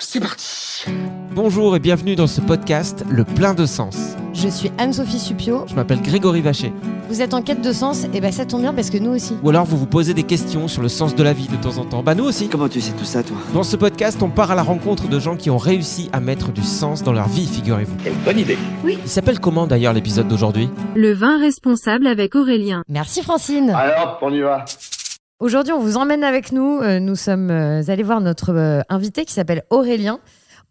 C'est parti Bonjour et bienvenue dans ce podcast Le plein de sens. Je suis Anne-Sophie Supio. Je m'appelle Grégory Vacher. Vous êtes en quête de sens Et ben ça tombe bien parce que nous aussi. Ou alors vous vous posez des questions sur le sens de la vie de temps en temps. Bah nous aussi. Comment tu sais tout ça, toi? Dans ce podcast, on part à la rencontre de gens qui ont réussi à mettre du sens dans leur vie, figurez-vous. Quelle bonne idée Il s'appelle comment d'ailleurs l'épisode d'aujourd'hui? Le vin responsable avec Aurélien. Merci Francine. Alors, on y va Aujourd'hui, on vous emmène avec nous. Euh, nous sommes euh, allés voir notre euh, invité qui s'appelle Aurélien.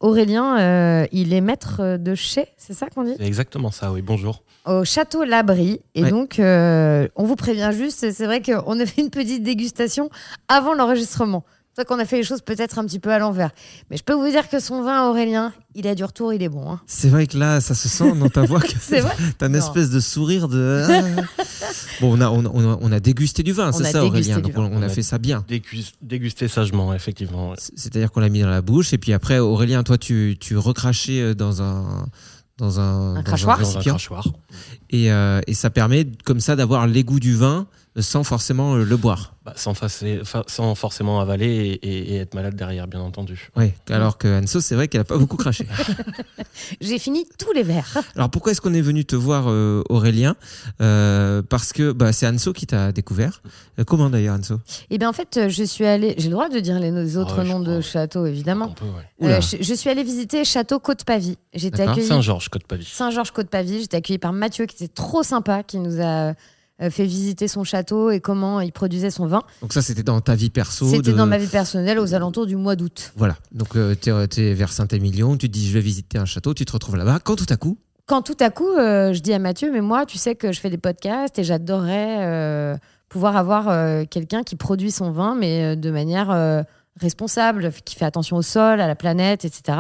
Aurélien, euh, il est maître de chez, c'est ça qu'on dit? C'est exactement ça, oui. Bonjour. Au château Labri. Et Ouais. donc, euh, on vous prévient juste, c'est vrai qu'on a fait une petite dégustation avant l'enregistrement. C'est vrai qu'on a fait les choses peut-être un petit peu à l'envers. Mais je peux vous dire que son vin, Aurélien, il a du retour, il est bon. hein. C'est vrai que là, ça se sent dans ta voix C'est vrai t'as une Non. espèce de sourire de. Ah. bon, on a, on, a- on a- on a dégusté du vin, c'est ça, dégusté Aurélien. Donc on, on a fait ça bien. Dégus- Déguster sagement, effectivement. C'est-à-dire qu'on l'a mis dans la bouche et puis après, Aurélien, toi, tu, tu recrachais euh, dans un. Dans un, dans crachoir. Dans un crachoir. Et, euh, et ça permet comme ça d'avoir l'égout du vin sans forcément euh, le boire. Bah, sans, forcément avaler et, et- et être malade derrière, bien entendu. Oui, alors que Anso, c'est vrai qu'elle a pas beaucoup craché. J'ai fini tous les verres. Alors pourquoi est-ce qu'on est venu te voir, euh, Aurélien? Euh, Parce que bah, c'est Anso qui t'a découvert. Euh, comment d'ailleurs, Anso? Eh bien, en fait, je suis allée. J'ai le droit de dire les autres noms de crois. châteaux, évidemment. Ouais. Euh, je, je suis allée visiter Château Côte-Pavie. J'étais accueillie. Saint-Georges, Côte-Pavie. Saint-Georges Côte-Pavie. J'étais accueillie par Mathieu, qui était trop sympa, qui nous a euh, fait visiter son château et comment il produisait son vin. Donc ça, c'était dans ta vie perso. C'était de- dans ma vie personnelle aux alentours du mois d'août. Voilà. Donc tu es, vers Saint-Émilion, tu te dis je vais visiter un château, tu te retrouves là-bas. Quand tout à coup, Quand tout à coup, euh, je dis à Mathieu, mais moi, tu sais que je fais des podcasts et j'adorerais euh, pouvoir avoir euh, quelqu'un qui produit son vin, mais euh, de manière euh, responsable, qui fait attention au sol, à la planète, etc.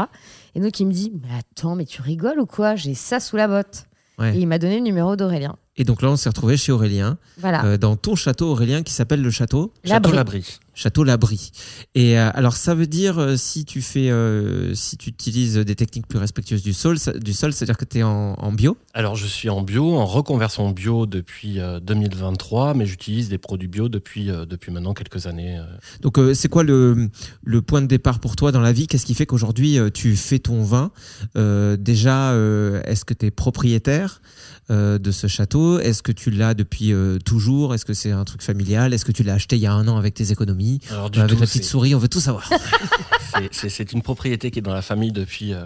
Et donc, il me dit, mais attends, mais tu rigoles ou quoi? J'ai ça sous la botte. Ouais. Et il m'a donné le numéro d'Aurélien. Et donc là on s'est retrouvé chez Aurélien, Voilà. euh, dans ton château Aurélien qui s'appelle le château Château Labri. Château Labri. Et euh, alors ça veut dire euh, si tu fais, euh, si tu utilises des techniques plus respectueuses du sol, ça- du sol, c'est-à-dire que tu es en, en bio? Alors, je suis en bio, en reconversion bio depuis euh, 2023, mais j'utilise des produits bio depuis, euh, depuis maintenant quelques années. euh. Donc euh, c'est quoi le, le point de départ pour toi dans la vie? Qu'est-ce qui fait qu'aujourd'hui euh, tu fais ton vin? Euh, Déjà, euh, est-ce que tu es propriétaire? Euh, de ce château. Est-ce que tu l'as depuis euh, toujours? Est-ce que c'est un truc familial? Est-ce que tu l'as acheté il y a un an avec tes économies? Alors, du Avec tout, la petite souris, on veut tout savoir. C'est une propriété qui est dans la famille depuis, euh,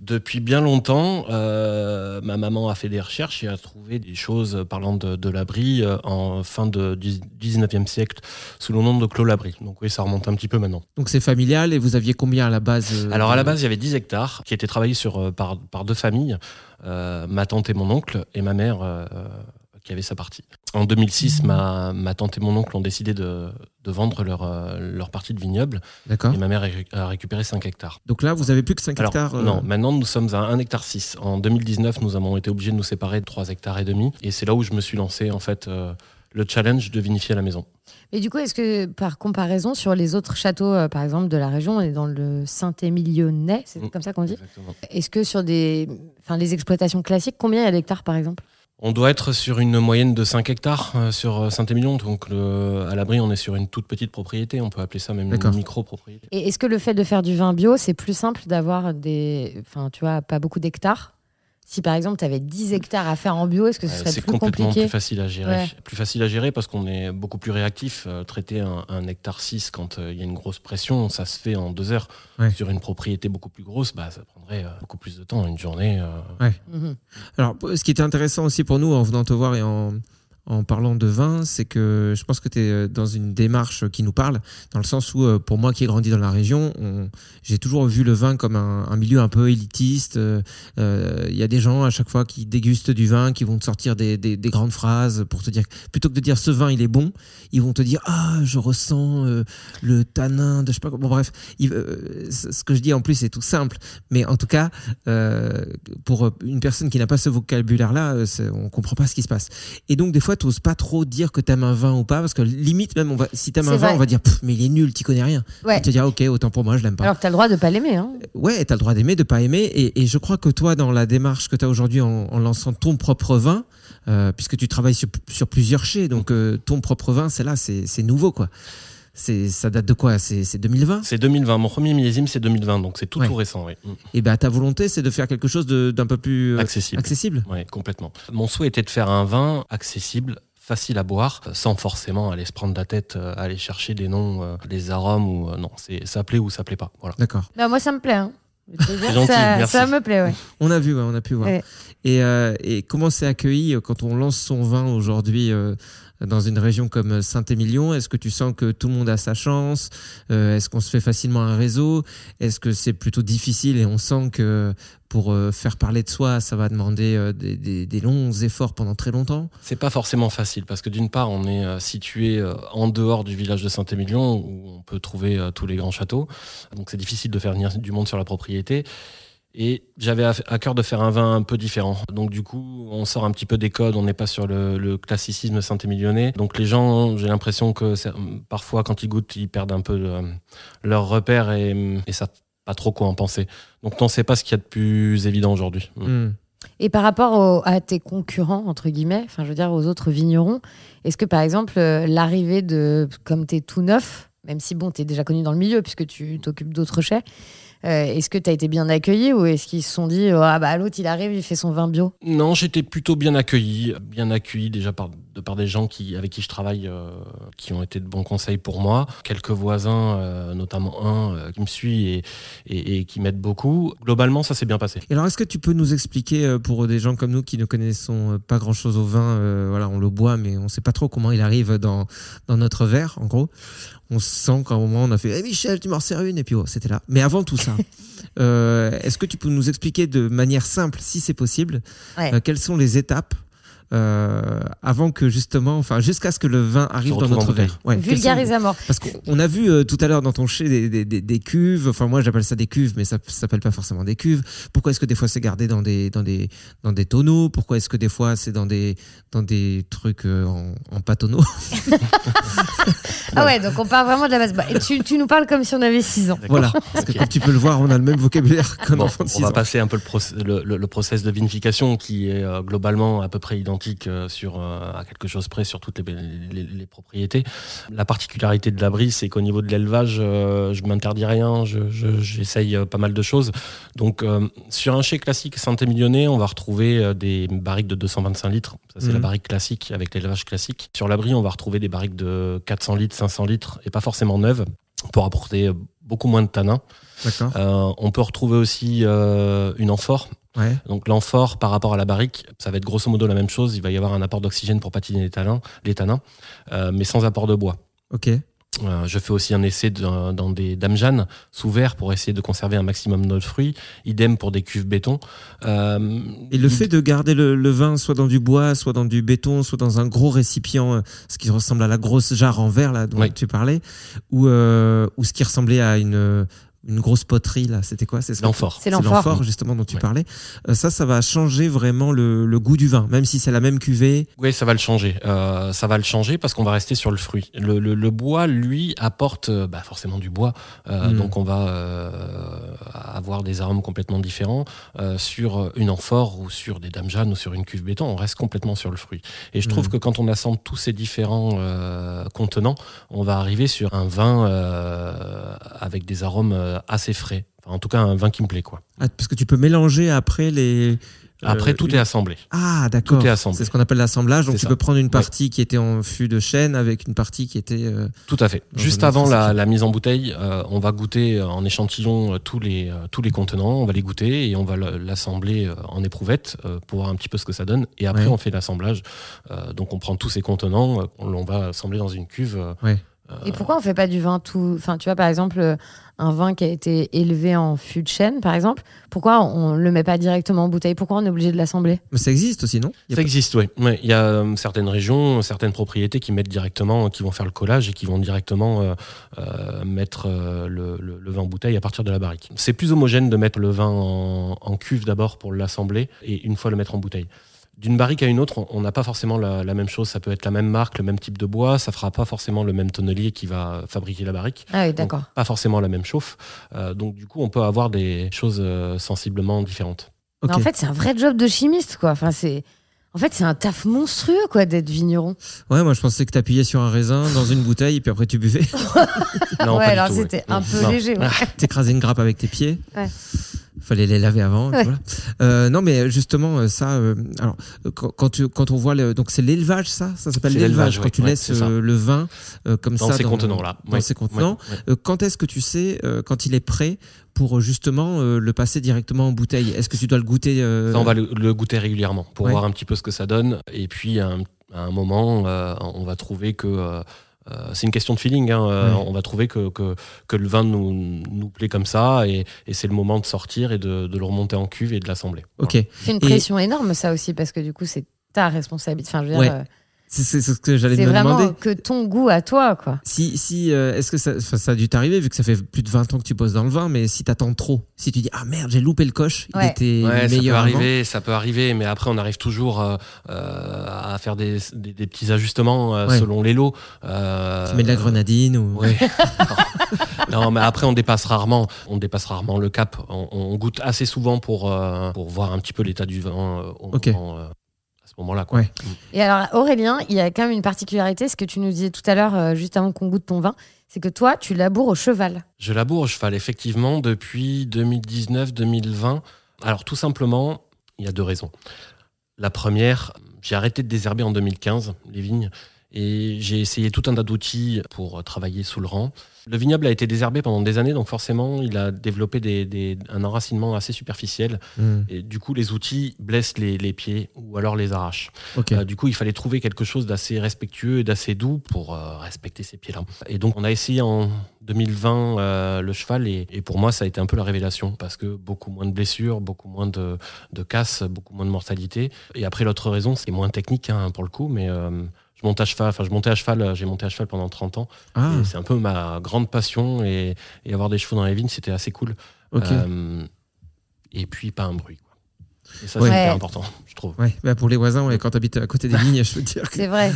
depuis bien longtemps. Euh, ma maman a fait des recherches et a trouvé des choses parlant de, de l'abri euh, en fin de dix- 19e siècle sous le nom de Clos Labri. Donc oui, ça remonte un petit peu maintenant. Donc c'est familial et vous aviez combien à la base euh, Alors à la base, il y avait 10 hectares qui étaient travaillés sur, euh, par, par deux familles, euh, ma tante et mon oncle, et ma mère euh, qui avait sa partie. En 2006, ma, ma tante et mon oncle ont décidé de, de vendre leur, euh, leur partie de vignoble. D'accord. Et ma mère a récu- a récupéré 5 hectares. Donc là, vous avez plus que 5 Alors, hectares. euh, non, maintenant nous sommes à 1 hectare 6. En 2019, nous avons été obligés de nous séparer de 3 hectares et demi. Et c'est là où je me suis lancé, en fait, euh, le challenge de vinifier à la maison. Et du coup, est-ce que par comparaison sur les autres châteaux, euh, par exemple, de la région, on est dans le Saint-Émilionnais, c'est Mm. comme ça qu'on dit? Est-ce que sur des, enfin, les exploitations classiques, combien il y a d'hectares par exemple? On doit être sur une moyenne de 5 hectares euh, sur Saint-Émilion. Donc le- à l'abri, on est sur une toute petite propriété. On peut appeler ça même une micro-propriété. Et est-ce que le fait de faire du vin bio, c'est plus simple d'avoir des, enfin, tu vois, pas beaucoup d'hectares Si par exemple, tu avais 10 hectares à faire en bio, est-ce que ce serait c'est plus complètement compliqué plus facile à gérer. Ouais. Plus facile à gérer parce qu'on est beaucoup plus réactif. Euh, traiter un, un hectare 6 quand euh, il y a une grosse pression, ça se fait en deux heures. Ouais. Sur une propriété beaucoup plus grosse, bah, ça prendrait euh, beaucoup plus de temps, une journée. euh, Mhm. Alors, ce qui était intéressant aussi pour nous en venant te voir et en, en parlant de vin, c'est que je pense que tu es dans une démarche qui nous parle, dans le sens où, euh, pour moi qui ai grandi dans la région, on- j'ai toujours vu le vin comme un, milieu un peu élitiste. Euh, euh, Il y a des gens à chaque fois qui dégustent du vin, qui vont te sortir des, des- des grandes phrases pour te dire, plutôt que de dire ce vin il est bon, ils vont te dire ah je ressens euh, le tanin de je sais pas. Bon bref, euh, ce que je dis en plus c'est tout simple, mais en tout cas euh, pour une personne qui n'a pas ce vocabulaire-là, euh, c'est- on comprend pas ce qui se passe. Et donc des fois, tu pas trop dire que t'aimes un vin ou pas, parce que limite même, on va, si t'aimes un vin, on va dire mais il est nul, t'y connais rien. Ouais. Tu vas dire ok, autant pour moi, je l'aime pas. Alors que tu as le droit de pas l'aimer. Hein. Ouais, t'as le droit d'aimer, de pas aimer, et, et je crois que toi, dans la démarche que t'as aujourd'hui en, en lançant ton propre vin, euh, puisque tu travailles sur, sur plusieurs chais, donc euh, ton propre vin, c'est là, c'est nouveau quoi. C'est ça date de quoi? C'est c'est 2020 C'est 2020. Mon premier millésime, c'est 2020. Donc c'est tout, Ouais. tout récent. Oui. Mm. Et ben ta volonté, c'est de faire quelque chose de- d'un peu plus euh, Accessible. accessible. Oui, complètement. Mon souhait était de faire un vin accessible, facile à boire, sans forcément aller se prendre la tête, euh, aller chercher des noms, euh, des arômes ou non, c'est ça plaît ou ça plaît pas. Voilà. D'accord. Bah, moi, ça me plaît. hein. Dire, gentil, ça, merci. ça me plaît, ouais. On a vu, ouais, on a pu voir. Ouais. Et, euh, et comment c'est accueilli quand on lance son vin aujourd'hui euh, dans une région comme Saint-Émilion Est-ce que tu sens que tout le monde a sa chance? Euh, Est-ce qu'on se fait facilement un réseau? Est-ce que c'est plutôt difficile et on sent que pour euh, faire parler de soi, ça va demander euh, des, longs efforts pendant très longtemps? C'est pas forcément facile parce que d'une part, on est situé en dehors du village de Saint-Émilion où on peut trouver tous les grands châteaux. Donc c'est difficile de faire venir du monde sur la propriété. Et j'avais à, cœur de faire un vin un peu différent. Donc du coup, on sort un petit peu des codes, on n'est pas sur le, classicisme saint-émilionnais. Donc les gens, j'ai l'impression que c'est- parfois quand ils goûtent, ils perdent un peu euh, leur repère et, savent pas trop quoi en penser. Donc on ne sait pas ce qu'il y a de plus évident aujourd'hui. Mm. Hmm. Et par rapport à tes concurrents, entre guillemets, enfin, je veux dire, aux autres vignerons, est-ce que par exemple, euh, l'arrivée de, comme tu es tout neuf, même si bon, tu es déjà connu dans le milieu puisque tu t'occupes d'autres chais, euh, est-ce que tu as été bien accueilli ou est-ce qu'ils se sont dit, oh, ah bah l'autre il arrive, il fait son vin bio? Non, j'étais plutôt bien accueilli, bien accueilli déjà par, de par des gens qui, avec qui je travaille, euh, qui ont été de bons conseils pour moi. Quelques voisins, euh, notamment un euh, qui me suit et, et, et qui m'aide beaucoup. Globalement, ça s'est bien passé. Et alors, est-ce que tu peux nous expliquer, euh, pour des gens comme nous qui ne connaissons pas grand-chose au vin, euh, voilà, on le boit, mais on ne sait pas trop comment il arrive dans, dans notre verre, en gros. On sent qu'à un moment, on a fait hey Michel, tu m'en sers une », et puis oh, c'était là. Mais avant tout ça, euh, est-ce que tu peux nous expliquer de manière simple, si c'est possible, Ouais. euh, quelles sont les étapes euh, avant que justement, enfin jusqu'à ce que le vin arrive dans notre verre. Ouais, quelles sont- Vulgarise à mort. parce qu'on a vu euh, tout à l'heure dans ton chai des, des, des, des cuves, enfin moi j'appelle ça des cuves, mais ça ne s'appelle pas forcément des cuves. Pourquoi est-ce que des fois c'est gardé dans des, dans des, dans des tonneaux? Pourquoi est-ce que des fois c'est dans des, dans des trucs euh, en, en pas tonneaux Ah ouais, donc on part vraiment de la base. Bah, et tu, tu nous parles comme si on avait 6 ans. Voilà, parce que comme tu peux le voir, on a le même vocabulaire qu'un Bon, enfant de on 6 va ans. passer un peu le, proce- le, le- le process de vinification qui est euh, globalement à peu près identique euh, sur, euh, à quelque chose près sur toutes les, les- les propriétés. La particularité de l'abri, c'est qu'au niveau de l'élevage, euh, je m'interdis rien, je- je- j'essaye pas mal de choses. Donc euh, sur un chai classique Saint-Émilionnais, on va retrouver euh, des barriques de 225 litres. Ça, c'est Mhm. la barrique classique avec l'élevage classique. Sur l'abri, on va retrouver des barriques de 400 litres, 500 litres et pas forcément neuves pour apporter beaucoup moins de tanins. Euh, on peut retrouver aussi euh, une amphore. Ouais. Donc l'amphore par rapport à la barrique, ça va être grosso modo la même chose. Il va y avoir un apport d'oxygène pour patiner les tanins, les tanins euh, mais sans apport de bois. Ok. Euh, je fais aussi un essai dans, dans des dames Jeanne sous verre pour essayer de conserver un maximum de fruits. Idem pour des cuves béton. Euh, Et le fait de garder le, le vin soit dans du bois, soit dans du béton, soit dans un gros récipient, euh, ce qui ressemble à la grosse jarre en verre là dont Oui. tu parlais, ou euh, ou ce qui ressemblait à une une grosse poterie là, c'était quoi C'est L'amphore. C'est l'amphore. justement dont tu Ouais. parlais. Euh, ça, ça va changer vraiment le, le goût du vin, même si c'est la même cuvée. Oui, ça va le changer. Euh, ça va le changer parce qu'on va rester sur le fruit. Le, le- le bois, lui, apporte euh, bah, forcément du bois. Euh, Mm. Donc on va euh, avoir des arômes complètement différents euh, sur une amphore ou sur des dames Jeanne ou sur une cuve béton. On reste complètement sur le fruit. Et je trouve Mm. que quand on assemble tous ces différents euh, contenants, on va arriver sur un vin euh, avec des arômes euh, assez frais. Enfin, en tout cas, un vin qui me plaît. quoi. Ah, parce que tu peux mélanger après les. Après, euh, tout une- est assemblé. Ah, d'accord. Tout est assemblé. C'est ce qu'on appelle l'assemblage. Donc tu ça. peux prendre une partie qui était en fût de chêne avec une partie qui était. euh, Tout à fait. Juste avant la, mise en bouteille, euh, on va goûter euh, en échantillon euh, tous les, euh, tous les contenants, on va les goûter et on va le- l'assembler euh, en éprouvette euh, pour voir un petit peu ce que ça donne. Et après, Ouais. on fait l'assemblage. Euh, donc, on prend tous ces contenants, euh, on, on va assembler dans une cuve. euh, Ouais. Et pourquoi on fait pas du vin tout Enfin, tu vois, par exemple, euh, un vin qui a été élevé en fût de chêne, par exemple, pourquoi on le met pas directement en bouteille? Pourquoi on est obligé de l'assembler? Mais ça existe aussi, non? Ça pas- existe, oui. Ouais, Il y a euh, certaines régions, certaines propriétés qui mettent directement, qui vont faire le collage et qui vont directement euh, euh, mettre euh, le, le- le vin en bouteille à partir de la barrique. C'est plus homogène de mettre le vin en, en cuve d'abord pour l'assembler et une fois le mettre en bouteille. D'une barrique à une autre, on- n'a pas forcément la, la même chose. Ça peut être la même marque, le même type de bois. Ça fera pas forcément le même tonnelier qui va fabriquer la barrique. Ah oui, d'accord. Pas forcément la même chauffe. Euh, donc du coup, on peut avoir des choses euh, sensiblement différentes. Ok. Mais En fait, c'est un vrai job de chimiste, quoi. Enfin, c'est. En fait, c'est un taf monstrueux, quoi, d'être vigneron. Ouais, moi je pensais que t'appuyais sur un raisin dans une bouteille et puis après tu buvais. Non, ouais, pas alors ouais. c'était un peu Non. léger. ouais. T'écrasais une grappe avec tes pieds. Ouais. Fallait les laver avant. et Ouais. Voilà. Euh, non, mais justement, euh, ça. euh, alors, quand, tu, quand on voit le, donc c'est l'élevage, ça, ça s'appelle l'élevage. Quand ouais. tu Ouais, laisses le vin euh, comme Dans ça ces contenants-là. Dans Ouais. ces contenants. Quand est-ce que tu sais euh, quand il est prêt pour justement euh, le passer directement en bouteille? Est-ce que tu dois le goûter euh, Ça, on va le, le goûter régulièrement pour Ouais. voir un petit peu ce que ça donne. Et puis, à un, à un moment, euh, on va trouver que. Euh, c'est une question de feeling. hein, euh. On va trouver que, que, que le vin nous, nous plaît comme ça. Et, et c'est le moment de sortir et de, de le remonter en cuve et de l'assembler. Ok. C'est une Et- pression énorme, ça aussi, parce que du coup, c'est ta responsabilité. Enfin, je veux dire, Ouais. euh, C'est c'est ce que j'allais c'est me vraiment que ton goût à toi, quoi. Si, si, euh, est-ce que ça, ça a dû t'arriver vu que ça fait plus de 20 ans que tu bosses dans le vin, mais si t'attends trop, si tu dis ah merde j'ai loupé le coche, il était Ouais, ça peut meilleur avant. arriver, ça peut arriver, mais après on arrive toujours euh, euh, à faire des, des, des petits ajustements euh, Ouais. selon les lots. Euh, Tu mets de la grenadine ou. Ouais. non, mais après on dépasse rarement, on dépasse rarement le cap. On, on goûte assez souvent pour euh, pour voir un petit peu l'état du vin euh, au Ok. moment, euh, moment-là. Quoi. Ouais. Et alors, Aurélien, il y a quand même une particularité, ce que tu nous disais tout à l'heure, euh, juste avant qu'on goûte ton vin, c'est que toi, tu laboures au cheval. Je laboure au cheval effectivement depuis 2019-2020. Alors tout simplement, il y a deux raisons. La première, j'ai arrêté de désherber en 2015 les vignes et j'ai essayé tout un tas d'outils pour travailler sous le rang. Le vignoble a été désherbé pendant des années, donc forcément, il a développé des- des- un enracinement assez superficiel. Hmm, Et du coup, les outils blessent les, les pieds ou alors les arrachent. Euh, du coup, il fallait trouver quelque chose d'assez respectueux et d'assez doux pour euh, respecter ces pieds-là. Et donc, on a essayé en 2020 euh, le cheval, et, et pour moi, ça a été un peu la révélation parce que beaucoup moins de blessures, beaucoup moins de, de casses, beaucoup moins de mortalité. Et après, l'autre raison, c'est moins technique hein, pour le coup, mais je monte à cheval, enfin, je montais à cheval, euh, j'ai monté à cheval pendant 30 ans. Ah, C'est un peu ma grande passion, et, et avoir des chevaux dans les vignes, c'était assez cool. Euh, et puis, pas un bruit. Quoi. Et ça, Ouais. c'est Ouais. important, je trouve. Ouais, bah pour les voisins, ouais, quand t'habites à côté des vignes, je veux dire que C'est vrai.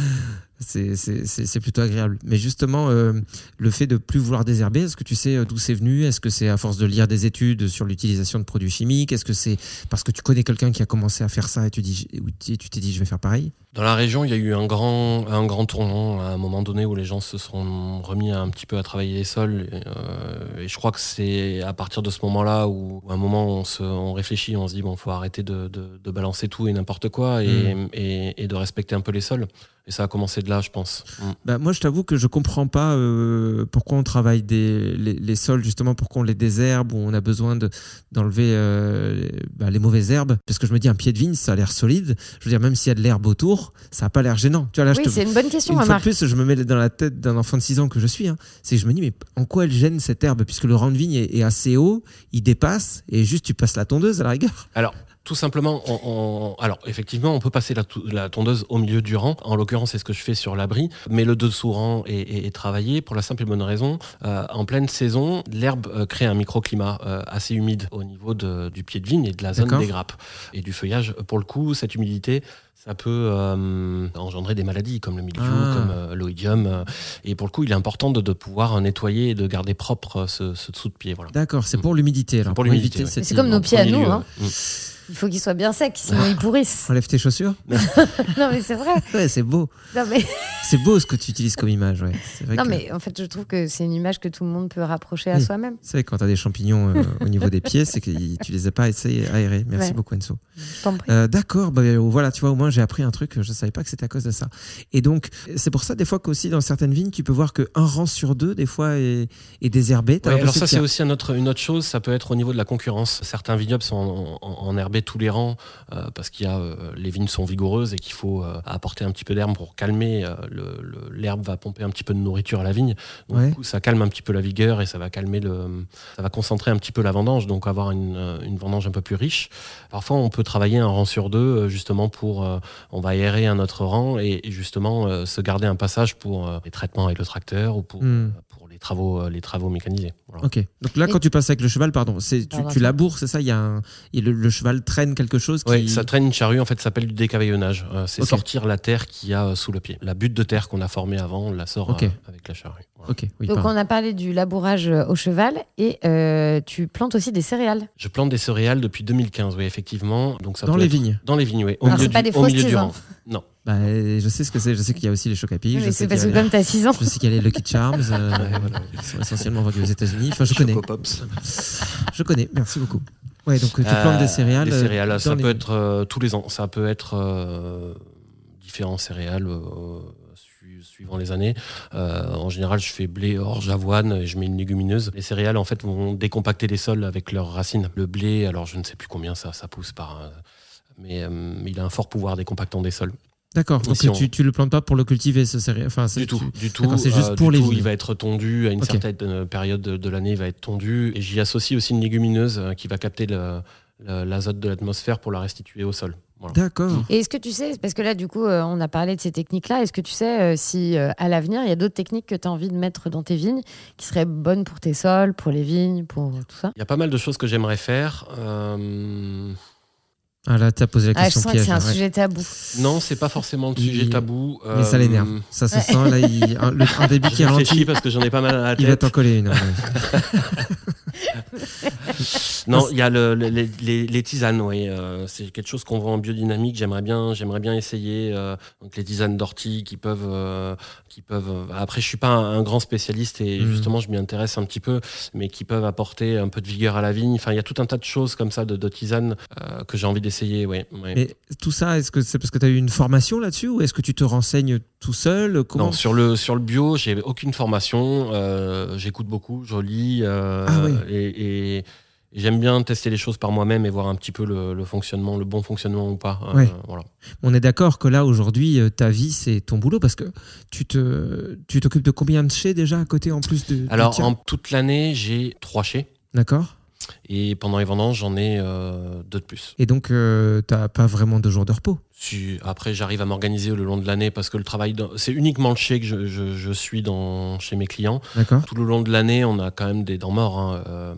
C'est- plutôt agréable. Mais justement, euh, le fait de plus vouloir désherber, est-ce que tu sais euh, d'où c'est venu? Est-ce que c'est à force de lire des études sur l'utilisation de produits chimiques? Est-ce que c'est parce que tu connais quelqu'un qui a commencé à faire ça et tu dis, tu t'es dit je vais faire pareil? Dans la région, il y a eu un grand, un grand tournant à un moment donné où les gens se sont remis un petit peu à travailler les sols. Et, euh, et je crois que c'est à partir de ce moment-là où, à un moment, on, se, on réfléchit, on se dit, bon, faut arrêter de, de- de balancer tout et n'importe quoi et, et- et de respecter un peu les sols. Et ça a commencé de là, je pense. Mm. Bah, moi, je t'avoue que je comprends pas euh, pourquoi on travaille des, les, les sols, justement, pourquoi on les désherbe, ou on a besoin de- d'enlever euh, les, bah, les mauvaises herbes. Parce que je me dis, un pied de vigne, ça a l'air solide. Je veux dire, même s'il y a de l'herbe autour, ça a pas l'air gênant. Tu vois, là, Oui, te- c'est une bonne question, Une fois de plus, je me mets dans la tête d'un enfant de 6 ans que je suis. hein. C'est que je me dis, mais en quoi elle gêne cette herbe? Puisque le rang de vigne est, est assez haut, il dépasse, et juste tu passes la tondeuse à la rigueur. Alors, tout simplement, on- on- alors effectivement, on peut passer la, tondeuse au milieu du rang. En l'occurrence, c'est ce que je fais sur l'abri. Mais le dessous rang est, est- est travaillé pour la simple et bonne raison. euh, en pleine saison, l'herbe euh, crée un microclimat euh, assez humide au niveau de- du pied de vigne et de la zone des grappes et du feuillage. Pour le coup, cette humidité, ça peut euh, engendrer des maladies comme le mildiou, Ah. comme euh, l'oïdium. et pour le coup, il est important de, de pouvoir nettoyer et de garder propre ce, ce dessous de pied. Voilà. D'accord, c'est pour l'humidité. alors, pour l'humidité, ouais. C'est comme nos pieds à nous. lieu, hein. mm. Il faut qu'ils soient bien secs, sinon ils pourrissent. Enlève tes chaussures non, mais c'est vrai. Ouais, c'est beau. Non, mais, C'est beau ce que tu utilises comme image. Ouais. Vrai non, que- mais en fait, je trouve que c'est une image que tout le monde peut rapprocher à Oui. soi-même. C'est vrai que quand tu as des champignons euh, au niveau des pieds, c'est que tu les as pas assez aérés. Merci Ouais. beaucoup, Enzo. Je t'en prie. Euh, D'accord, bah, euh, voilà, tu vois, au moins j'ai appris un truc, je savais pas que c'était à cause de ça. Et donc, c'est pour ça, des fois, qu'aussi dans certaines vignes, tu peux voir qu'un rang sur deux, des fois, est, est désherbé. Ouais, alors ça c'est a- aussi un autre, une autre chose, ça peut être au niveau de la concurrence. Certains vignobles sont en, en- tous les rangs euh, parce qu'il y a euh, les vignes sont vigoureuses et qu'il faut euh, apporter un petit peu d'herbe pour calmer. L'herbe va pomper un petit peu de nourriture à la vigne, donc Ouais. du coup, ça calme un petit peu la vigueur et ça va calmer le, ça va concentrer un petit peu la vendange, donc avoir une, une vendange un peu plus riche. Parfois on peut travailler un rang sur deux justement pour, on va aérer un autre rang et, et justement se garder un passage pour les traitements avec le tracteur ou pour, Hmm. Euh, les travaux, les travaux mécanisés. Voilà. Ok. Donc là, Et- quand tu passes avec le cheval, pardon, c'est tu, tu laboures, c'est ça? Il y a un, et le, le cheval traîne quelque chose qui. Oui, ça traîne une charrue, en fait, ça s'appelle du décavaillonnage. Euh, c'est sortir la terre qu'il y a euh, sous le pied. La butte de terre qu'on a formée avant, on la sort Ok. euh, avec la charrue. Voilà. Ok. Oui. Donc, pardon. on a parlé du labourage au cheval et euh, tu plantes aussi des céréales. Je plante des céréales depuis 2015, oui, effectivement. Donc ça Dans les être- vignes. Dans les vignes, oui. Au Alors, milieu c'est pas du, des au milieu du rang. Non. Bah, je sais ce que c'est. Je sais qu'il y a aussi les chocs à pic. Oui, je sais c'est qu'il parce y que a- comme tu as 6 ans. Je sais qu'il y a les Lucky Charms, euh, Ouais, voilà. qui sont essentiellement vendus aux États-Unis. Enfin, je connais. Chocopops. Je connais. Merci beaucoup. Ouais, donc tu Euh, plantes des céréales. Des euh, céréales, dans ça les peut être euh, tous les ans. Ça peut être euh, différents céréales euh, su- suivant les années. Euh, en général, je fais blé, orge, avoine et je mets une légumineuse. Les céréales, en fait, vont décompacter les sols avec leurs racines. Le blé, alors je ne sais plus combien ça, ça pousse par. euh, mais, euh, mais il a un fort pouvoir décompactant des sols. D'accord. Donc si on- tu, tu le plantes pas pour le cultiver, ce céréal. Enfin, c'est- Du tout, tu- du tout. D'accord, c'est juste euh, pour du les tout. Il va être tondu à une certaine euh, période de, de l'année, il va être tondu. Et j'y associe aussi une légumineuse euh, qui va capter l'azote de l'atmosphère pour la restituer au sol. Voilà. D'accord. Et est-ce que tu sais, parce que là, du coup, on a parlé de ces techniques-là, est-ce que tu sais si à l'avenir, il y a d'autres techniques que tu as envie de mettre dans tes vignes qui seraient bonnes pour tes sols, pour les vignes, pour tout ça? Il y a pas mal de choses que j'aimerais faire. Euh, Ah là, t'as posé la Ah, je question sens que c'est un ouais. sujet tabou. Non, c'est pas forcément le Il- sujet tabou. Mais ça Euh, l'énerve. Ça se sent. Là, il... un, le- un début qui Je ralentit. parce que j'en ai pas mal à la Il va t'en coller une. Non, il y a le- le- les, les- les tisanes, oui. euh, c'est quelque chose qu'on voit en biodynamique. J'aimerais bien, j'aimerais bien essayer. euh, donc les tisanes d'ortie qui peuvent, euh, qui peuvent. après, je suis pas un, un grand spécialiste et Mhm. justement, je m'y intéresse un petit peu, mais qui peuvent apporter un peu de vigueur à la vigne. Enfin, il y a tout un tas de choses comme ça de, de tisanes que j'ai envie d'essayer. Ouais, ouais. Mais tout ça, est-ce que c'est parce que tu as eu une formation là-dessus ou est-ce que tu te renseignes tout seul? Comment Non, sur le, sur le bio, j'ai aucune formation. J'écoute beaucoup, je lis. Ah oui. Et, et j'aime bien tester les choses par moi-même et voir un petit peu le, le fonctionnement, le bon fonctionnement ou pas. euh, voilà. On est d'accord que là, aujourd'hui, euh, ta vie, c'est ton boulot parce que tu te, tu t'occupes de combien de chais déjà à côté en plus de. Alors, en toute l'année, j'ai trois chais. D'accord. Et pendant les vendanges, j'en ai euh, deux de plus. Et donc, euh, t'as pas vraiment de jours de repos. Après, j'arrive à m'organiser le long de l'année parce que le travail, c'est uniquement le chai que je, je- je suis dans, chez mes clients. Tout le long de l'année, on a quand même des dents morts. hein, euh,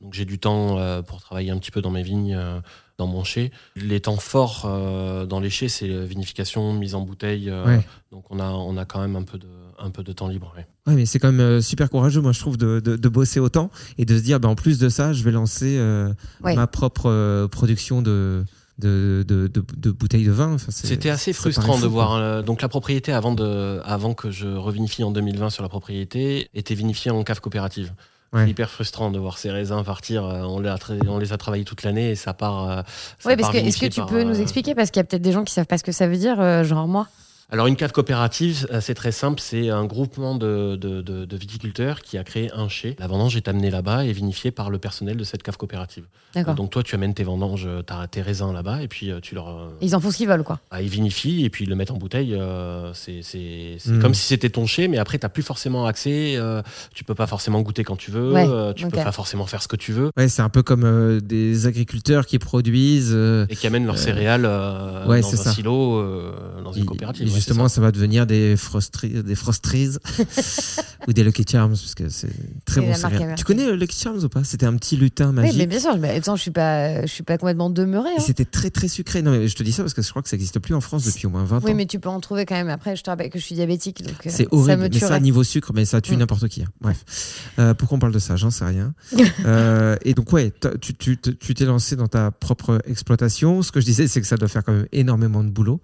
donc j'ai du temps euh, pour travailler un petit peu dans mes vignes, euh, dans mon chai. Les temps forts euh, dans les chais, c'est vinification, mise en bouteille. euh, Ouais. Donc on a, on a quand même un peu de, un peu de temps libre. ouais. Ouais, mais c'est quand même super courageux, moi, je trouve, de, de, de bosser autant et de se dire, bah, en plus de ça, je vais lancer euh, Ouais. ma propre production de, de, de, de, de bouteilles de vin. Enfin, C'était assez frustrant de voir. euh, donc la propriété, avant, de, avant que je revinifie en 2020 sur la propriété, était vinifiée en cave coopérative. Ouais. C'est hyper frustrant de voir ces raisins partir. euh, On les a, tra- on les a travaillés toute l'année et ça part. euh, ça Oui, parce part que est-ce que tu par, peux nous expliquer Parce qu'il y a peut-être des gens qui savent pas ce que ça veut dire, euh, genre moi? Alors une cave coopérative, euh, c'est très simple, c'est un groupement de, de- de- de viticulteurs qui a créé un chai. La vendange est amenée là-bas et vinifiée par le personnel de cette cave coopérative. D'accord. Donc toi, tu amènes tes vendanges, euh, t'as tes raisins là-bas et puis euh, tu leur... Ils en font ce qu'ils veulent, quoi. ah, ils vinifient et puis ils le mettent en bouteille. euh, c'est c'est- c'est Mm. comme si c'était ton chai, mais après, t'as plus forcément accès. euh, tu peux pas forcément goûter quand tu veux. Ouais, euh, tu peux pas forcément faire ce que tu veux. Ouais, c'est un peu comme euh, des agriculteurs qui produisent. euh, Et qui amènent leurs Euh, céréales euh, ouais, dans c'est un ça. silo, euh, dans une coopérative. Justement, ça. ça. va devenir des, frostri- des frostries ou des Lucky Charms, parce que c'est très bon. Tu connais euh, Lucky Charms ou pas? C'était un petit lutin Oui, magique. mais bien sûr, mais attends, je suis pas, je suis pas complètement demeurée. Et hein. c'était très très sucré. Non, mais je te dis ça parce que je crois que ça n'existe plus en France depuis au moins 20 Oui, ans. mais tu peux en trouver quand même. Après, je te rappelle que je suis diabétique, donc euh, C'est ça horrible, me mais ça, niveau sucre, mais ça tue Mm. n'importe qui. hein. Bref. Euh, pourquoi on parle de ça? J'en sais rien. Euh, et donc, ouais, tu tu- tu t'es lancé dans ta propre exploitation. Ce que je disais, c'est que ça doit faire quand même énormément de boulot.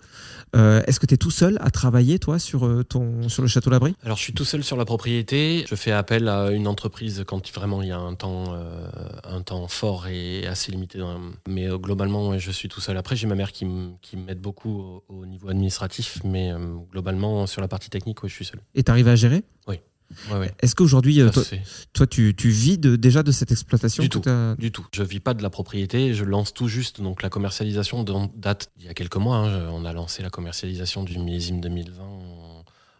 Est-ce que tu es tout seul à travailler, toi, sur, euh, ton, sur le château Labri Alors, je suis tout seul sur la propriété. Je fais appel à une entreprise quand vraiment il y a un temps, euh, un temps fort et assez limité. Mais euh, globalement, ouais, je suis tout seul. Après, j'ai ma mère qui m'aide beaucoup au, au niveau administratif. Mais euh, globalement, sur la partie technique, ouais, je suis seul. Et tu arrives à gérer? Ouais, ouais. Est-ce qu'aujourd'hui, euh, toi, tu, tu vis de, déjà de cette exploitation Du tout. Du tout. Je vis pas de la propriété, je lance tout juste. Donc la commercialisation dont- date il y a quelques mois. hein. Je- on a lancé la commercialisation du millésime 2020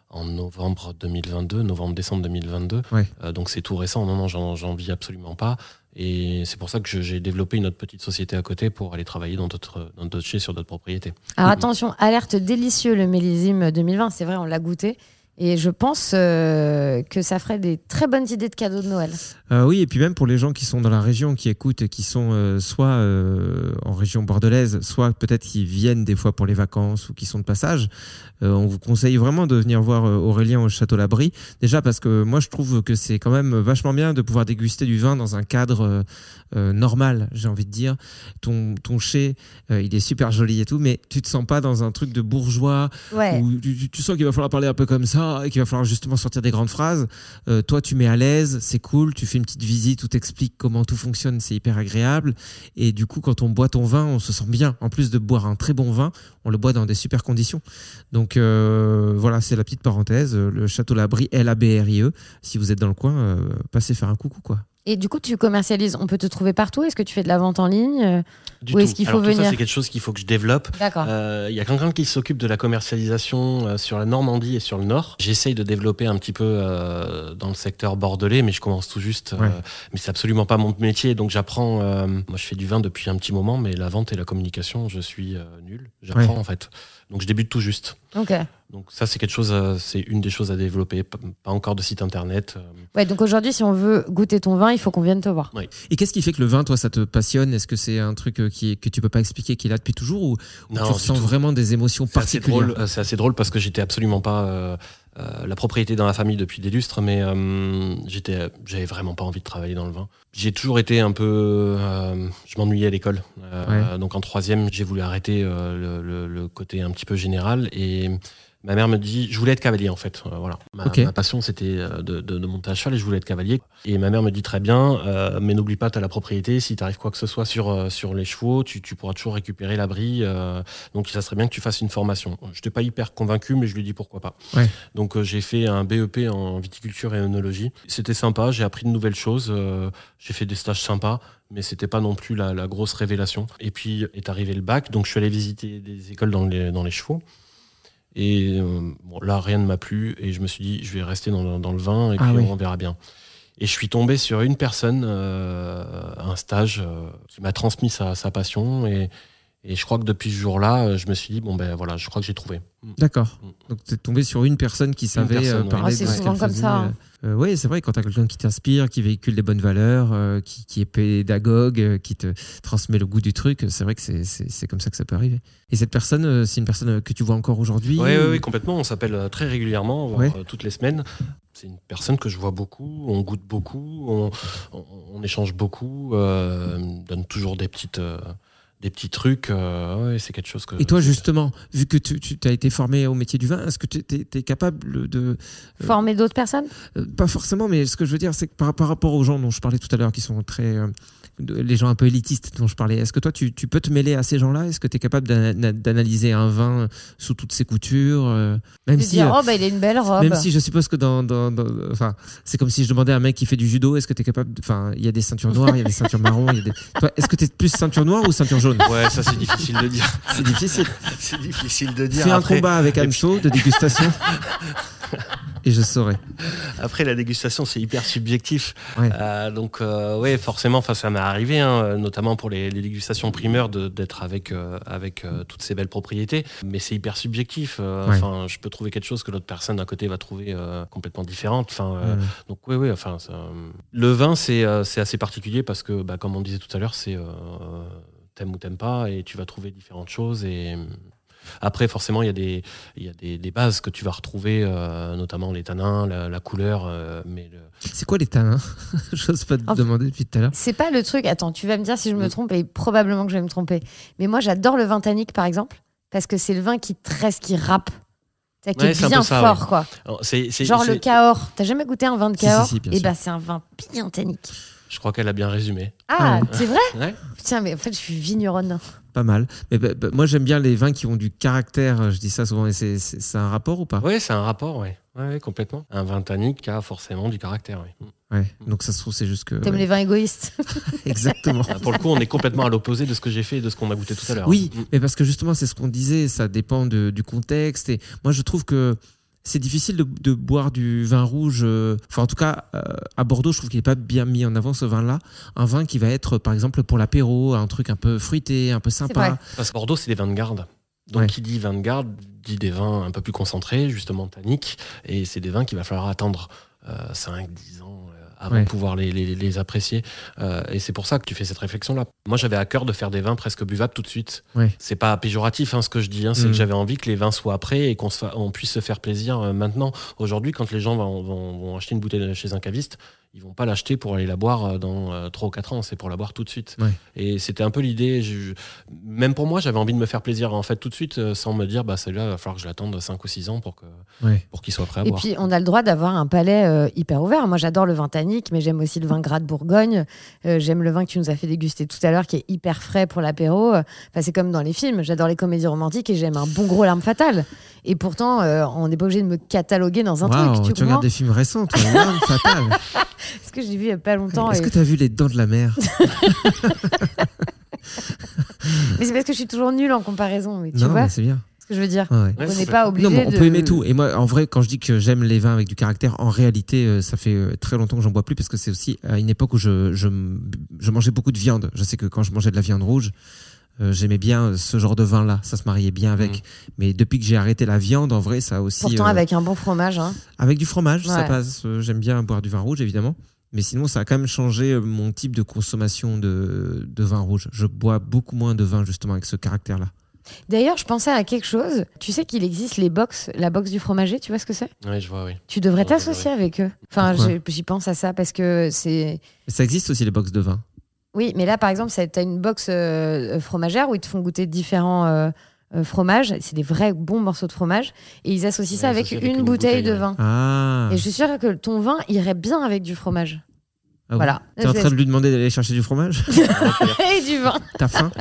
en, novembre 2022, novembre-décembre 2022. Ouais. Euh, donc c'est tout récent. Non, non, j'en vis absolument pas. Et c'est pour ça que j'ai développé une autre petite société à côté pour aller travailler dans d'autres dans d'autres sur d'autres propriétés. Alors attention, alerte délicieux le millésime 2020. C'est vrai, on l'a goûté. Et je pense euh, que ça ferait des très bonnes idées de cadeaux de Noël. Euh, oui, et puis même pour les gens qui sont dans la région, qui écoutent, et qui sont euh, soit en région bordelaise, soit peut-être qui viennent des fois pour les vacances ou qui sont de passage, on vous conseille vraiment de venir voir Aurélien au Château Labri. Déjà parce que moi je trouve que c'est quand même vachement bien de pouvoir déguster du vin dans un cadre normal, j'ai envie de dire. Ton, ton chai, il est super joli et tout, mais tu te sens pas dans un truc de bourgeois Ouais. où tu sens qu'il va falloir parler un peu comme ça et qu'il va falloir justement sortir des grandes phrases. Euh, toi, tu mets à l'aise, c'est cool, tu fais une petite visite où t'expliques comment tout fonctionne, c'est hyper agréable. Et du coup, quand on boit ton vin, on se sent bien. En plus de boire un très bon vin, on le boit dans des super conditions. Donc euh, voilà, c'est la petite parenthèse. Le Château Labri, L-A-B-R-I-E. Si vous êtes dans le coin, euh, passez faire un coucou, quoi. Et du coup, tu commercialises. On peut te trouver partout? Est-ce que tu fais de la vente en ligne? Du Où tout. est-ce qu'il faut Alors, tout ça, c'est quelque chose qu'il faut que je développe. D'accord. Euh, Il y a quelqu'un qui s'occupe de la commercialisation euh, sur la Normandie et sur le Nord. J'essaye de développer un petit peu euh, dans le secteur bordelais, mais je commence tout juste. euh, Ouais. mais c'est absolument pas mon métier, donc j'apprends. euh, moi, je fais du vin depuis un petit moment, mais la vente et la communication, je suis euh, nul. J'apprends Ouais. en fait. Donc je débute tout juste. Ok. Donc ça, c'est quelque chose, euh, c'est une des choses à développer. Pas encore de site internet. euh, Ouais, donc aujourd'hui, si on veut goûter ton vin, il faut qu'on vienne te voir. Et qu'est-ce qui fait que le vin, toi, ça te passionne? Est-ce que c'est un truc euh, qui que tu peux pas expliquer, qui est là depuis toujours ou, Non, tu ressens tout. vraiment des émotions C'est assez particulières? drôle. C'est assez drôle parce que j'étais absolument pas euh, euh, la propriété dans la famille depuis des lustres, mais euh, j'étais, j'avais vraiment pas envie de travailler dans le vin. J'ai toujours été un peu, euh, je m'ennuyais à l'école. Donc en troisième, j'ai voulu arrêter le, le- le côté un petit peu général et Ma mère me dit, je voulais être cavalier en fait. Voilà. Ma, passion c'était de, de, de monter à cheval et je voulais être cavalier. Et ma mère me dit très bien, mais n'oublie pas, tu as la propriété. Si t'arrive quoi que ce soit sur, sur les chevaux, tu, tu pourras toujours récupérer l'abri. donc ça serait bien que tu fasses une formation. Je n'étais pas hyper convaincu, mais je lui dis pourquoi pas. Ouais. Donc euh, j'ai fait un BEP en viticulture et œnologie. C'était sympa, j'ai appris de nouvelles choses. euh, j'ai fait des stages sympas mais c'était pas non plus la, la grosse révélation. Et puis est arrivé le bac, donc je suis allé visiter des écoles dans les, dans les chevaux. Et euh, bon, là, rien ne m'a plu, et je me suis dit, je vais rester dans, le- dans le vin, et Ah puis oui. on verra bien. Et je suis tombé sur une personne, euh, un stage, euh, qui m'a transmis sa, sa passion, et, et je crois que depuis ce jour-là, euh, je me suis dit, bon ben voilà, je crois que j'ai trouvé. D'accord. Mm. Donc tu es tombé sur une personne qui savait personne, euh, ouais. parler Ah, c'est de ce qu'elle faisait. ça, hein. Euh, oui, c'est vrai, quand tu as quelqu'un qui t'inspire, qui véhicule des bonnes valeurs, euh, qui, qui est pédagogue, euh, qui te transmet le goût du truc, c'est vrai que c'est- comme ça que ça peut arriver. Et cette personne, c'est une personne que tu vois encore aujourd'hui Oui, ou- complètement. On s'appelle très régulièrement, voire Ouais. toutes les semaines. C'est une personne que je vois beaucoup, on goûte beaucoup, on, on- on échange beaucoup, euh, donne toujours des petites, euh, des petits trucs. euh, ouais, c'est quelque chose que. Et toi, justement, vu que tu, tu as été formé au métier du vin, est-ce que tu es, capable de. euh, Former d'autres personnes? Euh, pas forcément, mais ce que je veux dire, c'est que par, par rapport aux gens dont je parlais tout à l'heure, qui sont très, euh, les gens un peu élitistes dont je parlais. Est-ce que toi, tu, tu peux te mêler à ces gens-là? Est-ce que tu es capable d'ana- d'analyser un vin sous toutes ses coutures euh, Même De si, dire, euh, oh, bah, il a une belle robe. même si je suppose que dans, dans, dans- enfin, c'est comme si je demandais à un mec qui fait du judo, est-ce que tu es capable, de- enfin, il y a des ceintures noires, il y a des ceintures marron, il y a des, toi, est-ce que tu es plus ceinture noire ou ceinture jaune? Ouais, ça c'est difficile de dire. C'est difficile. c'est difficile de dire. Fais un combat avec Anso de dégustation et je saurai. Après, la dégustation, c'est hyper subjectif. Ouais. Euh, donc, euh, ouais, forcément, ça m'est arrivé, hein, notamment pour les, les dégustations primeurs, d'être avec, euh, avec toutes ces belles propriétés. Mais c'est hyper subjectif. Ouais. Je peux trouver quelque chose que l'autre personne d'un côté va trouver complètement différente. Enfin, donc, oui, oui. Enfin, ça, le vin, c'est assez particulier parce que, bah, comme on disait tout à l'heure, c'est t'aimes ou t'aimes pas, et tu vas trouver différentes choses. Et après, forcément, il y a des il y a des, des bases que tu vas retrouver, euh, notamment les tanins, la, la couleur, euh, mais le- C'est quoi les tanins J'ose pas te En- demander depuis tout à l'heure. C'est pas le truc. Attends, tu vas me dire si je me trompe et probablement que je vais me tromper. Mais moi, j'adore le vin tannique, par exemple, parce que c'est le vin qui tresse, qui râpe. Qui Ouais, est c'est un bien peu ça, fort, quoi. Alors, Genre le Cahors. T'as jamais goûté un vin de Si, si, Cahors si, bien Et sûr. bah, c'est un vin bien tannique. Je crois qu'elle a bien résumé. Ah, Ouais. c'est vrai Ouais. Tiens, mais en fait, je suis vigneronne. Pas mal. Mais bah, bah, moi, j'aime bien les vins qui ont du caractère. Je dis ça souvent. Et c'est- c'est c'est un rapport ou pas? Ouais, c'est un rapport, ouais. Ouais, ouais, complètement. Un vin tannique qui a forcément du caractère, oui. Ouais. Donc ça se trouve, c'est juste que. T'aimes ouais. les vins égoïstes Exactement. Ah, Pour le coup, on est complètement à l'opposé de ce que j'ai fait et de ce qu'on a goûté tout à l'heure. Oui, Mm. mais parce que justement, c'est ce qu'on disait, ça dépend de- du contexte. Et moi, je trouve que c'est difficile de, de boire du vin rouge. euh, Enfin, en tout cas, euh, à Bordeaux, je trouve qu'il n'est pas bien mis en avant ce vin-là. Un vin qui va être, par exemple, pour l'apéro, un truc un peu fruité, un peu sympa. Parce que Bordeaux, c'est des vins de garde. Donc, Ouais. qui dit vin de garde dit des vins un peu plus concentrés, justement tanniques. Et c'est des vins qu'il va falloir attendre 5, 10 ans euh, avant Ouais. de pouvoir les, les- les apprécier. Euh, et c'est pour ça que tu fais cette réflexion-là. Moi, j'avais à cœur de faire des vins presque buvables tout de suite. Ouais. C'est pas péjoratif hein, ce que je dis, hein, c'est Mm. que j'avais envie que les vins soient prêts et qu'on on puisse se faire plaisir euh, maintenant. Aujourd'hui, quand les gens vont, vont- vont acheter une bouteille chez un caviste, ils vont pas l'acheter pour aller la boire euh, dans 3 ou 4 ans, c'est pour la boire tout de suite. Ouais. Et c'était un peu l'idée. Même pour moi, j'avais envie de me faire plaisir en fait tout de suite, euh, sans me dire bah celui-là, il va falloir que je l'attende 5 ou 6 ans pour que Ouais. pour qu'il soit prêt à Et boire. puis, on a le droit d'avoir un palais euh, hyper ouvert. Moi, j'adore le vin tannique, mais j'aime aussi le vin gras de Bourgogne. Euh, j'aime le vin que tu nous as fait déguster tout à l'heure, qui est hyper frais pour l'apéro. Euh, Enfin, c'est comme dans les films. J'adore les comédies romantiques et j'aime un bon gros larme fatale. Et pourtant, euh, on n'est pas obligé de me cataloguer dans un truc. Tu, tu regardes des films récents, toi. L'arme fatale. Ce que j'ai vu il y a pas longtemps. Est-ce et- que tu as vu Les Dents de la Mer Mais c'est parce que je suis toujours nulle en comparaison. Mais tu Non, vois c'est bien. ce que je veux dire. Ouais, On n'est pas obligé Non, mais on de... peut aimer tout. Et moi, en vrai, quand je dis que j'aime les vins avec du caractère, en réalité, euh, ça fait euh, très longtemps que j'en bois plus parce que c'est aussi à une époque où je, je, je mangeais beaucoup de viande. Je sais que quand je mangeais de la viande rouge, euh, j'aimais bien ce genre de vin-là. Ça se mariait bien avec. Mhm. Mais depuis que j'ai arrêté la viande, en vrai, ça a aussi. Pourtant, euh, avec un bon fromage. hein. avec du fromage, ça passe. Euh, J'aime bien boire du vin rouge, évidemment. Mais sinon, ça a quand même changé euh, mon type de consommation de, de vin rouge. Je bois beaucoup moins de vin, justement, avec ce caractère-là. D'ailleurs, je pensais à quelque chose. Tu sais qu'il existe les box, la box du fromager, tu vois ce que c'est? Ouais, je vois, oui. Tu devrais t'associer avec eux. Enfin, j'y pense à ça parce que c'est. Ça existe aussi, les box de vin? Oui, mais là, par exemple, tu as une box euh, fromagère où ils te font goûter différents euh, euh, fromages. C'est des vrais bons morceaux de fromage. Et ils associent ça avec une, avec une bouteille, bouteille, de ouais. vin. Ah, Et je suis sûre que ton vin irait bien avec du fromage. Ah bon voilà. T'es en train de lui demander d'aller chercher du fromage Et du vin. T'as faim